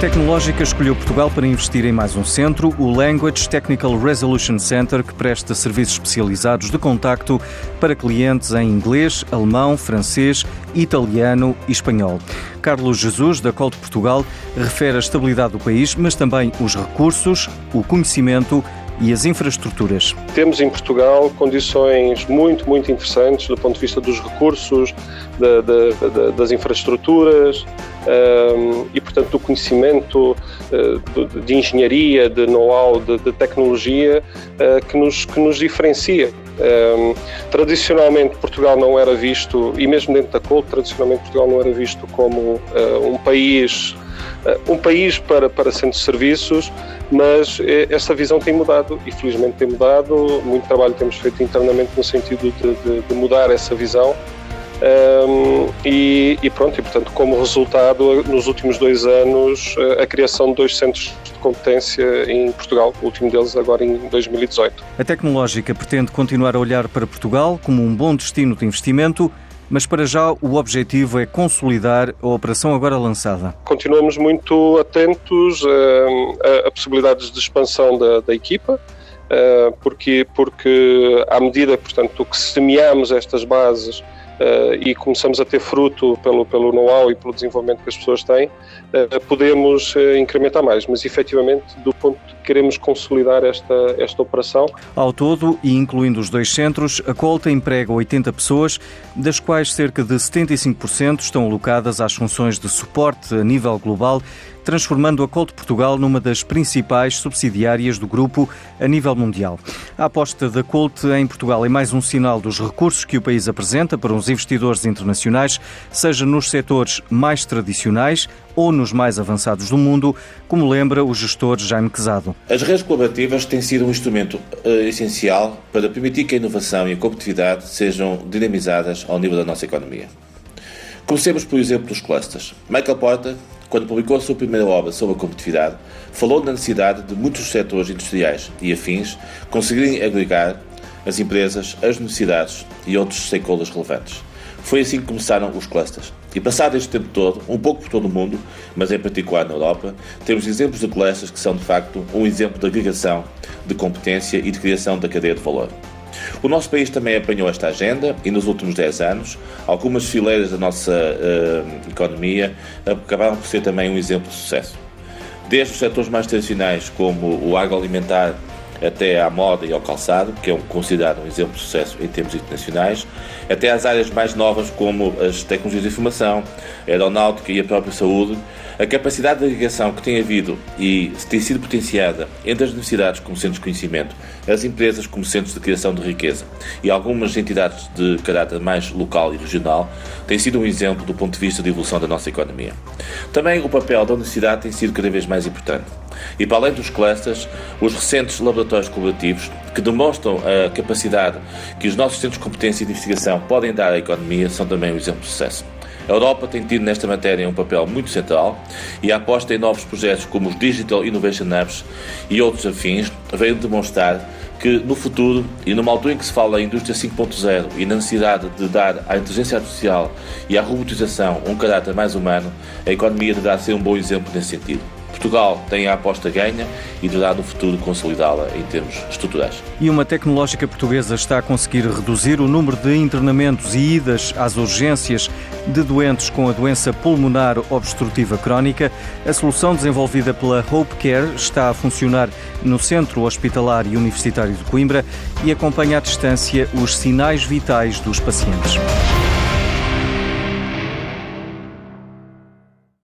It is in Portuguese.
Tecnológica escolheu Portugal para investir em mais um centro, o Language Technical Resolution Center, que presta serviços especializados de contacto para clientes em inglês, alemão, francês, italiano e espanhol. Carlos Jesus, da Colt Portugal, refere a estabilidade do país, mas também os recursos, o conhecimento e as infraestruturas. Temos em Portugal condições muito, muito interessantes do ponto de vista dos recursos, da, da, da, das infraestruturas um, e, portanto, do conhecimento uh, de, engenharia, de know-how, de, de, tecnologia uh, que, nos, que nos diferencia. Um, tradicionalmente Portugal não era visto, e mesmo dentro da COL, tradicionalmente Portugal não era visto como uh, um país um país para, para centros de serviços, mas essa visão tem mudado e felizmente tem mudado. Muito trabalho temos feito internamente no sentido de, de, de mudar essa visão. Um, e, e, pronto, e portanto, como resultado, nos últimos dois anos, a criação de dois centros de competência em Portugal, o último deles agora em 2018. A Tecnológica pretende continuar a olhar para Portugal como um bom destino de investimento mas para já o objetivo é consolidar a operação agora lançada. Continuamos muito atentos a, a, a possibilidades de expansão da, da equipa, porque, porque à medida portanto, que semeamos estas bases e começamos a ter fruto pelo, pelo know-how e pelo desenvolvimento que as pessoas têm, uh, podemos uh, incrementar mais. Mas efetivamente, do ponto de queremos consolidar esta, esta operação. Ao todo, e incluindo os dois centros, a Colta emprega 80 pessoas, das quais cerca de 75% estão alocadas às funções de suporte a nível global transformando a Colt Portugal numa das principais subsidiárias do grupo a nível mundial. A aposta da Colt em Portugal é mais um sinal dos recursos que o país apresenta para investidores internacionais, seja nos setores mais tradicionais ou nos mais avançados do mundo, como lembra o gestor Jaime Quezado. As redes colaborativas têm sido um instrumento uh, essencial para permitir que a inovação e a competitividade sejam dinamizadas ao nível da nossa economia. Comecemos, por exemplo, dos clusters. Michael Porter quando publicou a sua primeira obra sobre a competitividade, falou da necessidade de muitos setores industriais e afins conseguirem agregar as empresas, as universidades e outros stakeholders relevantes. Foi assim que começaram os clusters. E passado este tempo todo, um pouco por todo o mundo, mas em particular na Europa, temos exemplos de clusters que são de facto um exemplo de agregação de competência e de criação da cadeia de valor. O nosso país também apanhou esta agenda e nos últimos 10 anos, algumas fileiras da nossa uh, economia acabaram por ser também um exemplo de sucesso. Desde os setores mais tradicionais, como o agroalimentar, até à moda e ao calçado, que é um, considerado um exemplo de sucesso em termos internacionais, até às áreas mais novas como as tecnologias de informação, a aeronáutica e a própria saúde, a capacidade de agregação que tem havido e tem sido potenciada entre as universidades como centros de conhecimento, as empresas como centros de criação de riqueza e algumas entidades de caráter mais local e regional, tem sido um exemplo do ponto de vista de evolução da nossa economia. Também o papel da universidade tem sido cada vez mais importante. E para além dos clusters, os recentes laboratórios colaborativos, que demonstram a capacidade que os nossos centros de competência e de investigação podem dar à economia, são também um exemplo de sucesso. A Europa tem tido nesta matéria um papel muito central e a aposta em novos projetos como os Digital Innovation Hubs e outros afins veio demonstrar que no futuro e numa altura em que se fala em indústria 5.0 e na necessidade de dar à inteligência artificial e à robotização um caráter mais humano, a economia deverá ser um bom exemplo nesse sentido. Portugal tem a aposta ganha e deverá no futuro consolidá-la em termos estruturais. E uma tecnológica portuguesa está a conseguir reduzir o número de internamentos e idas às urgências de doentes com a doença pulmonar obstrutiva crónica. A solução desenvolvida pela Hope Care está a funcionar no Centro Hospitalar e Universitário de Coimbra e acompanha à distância os sinais vitais dos pacientes.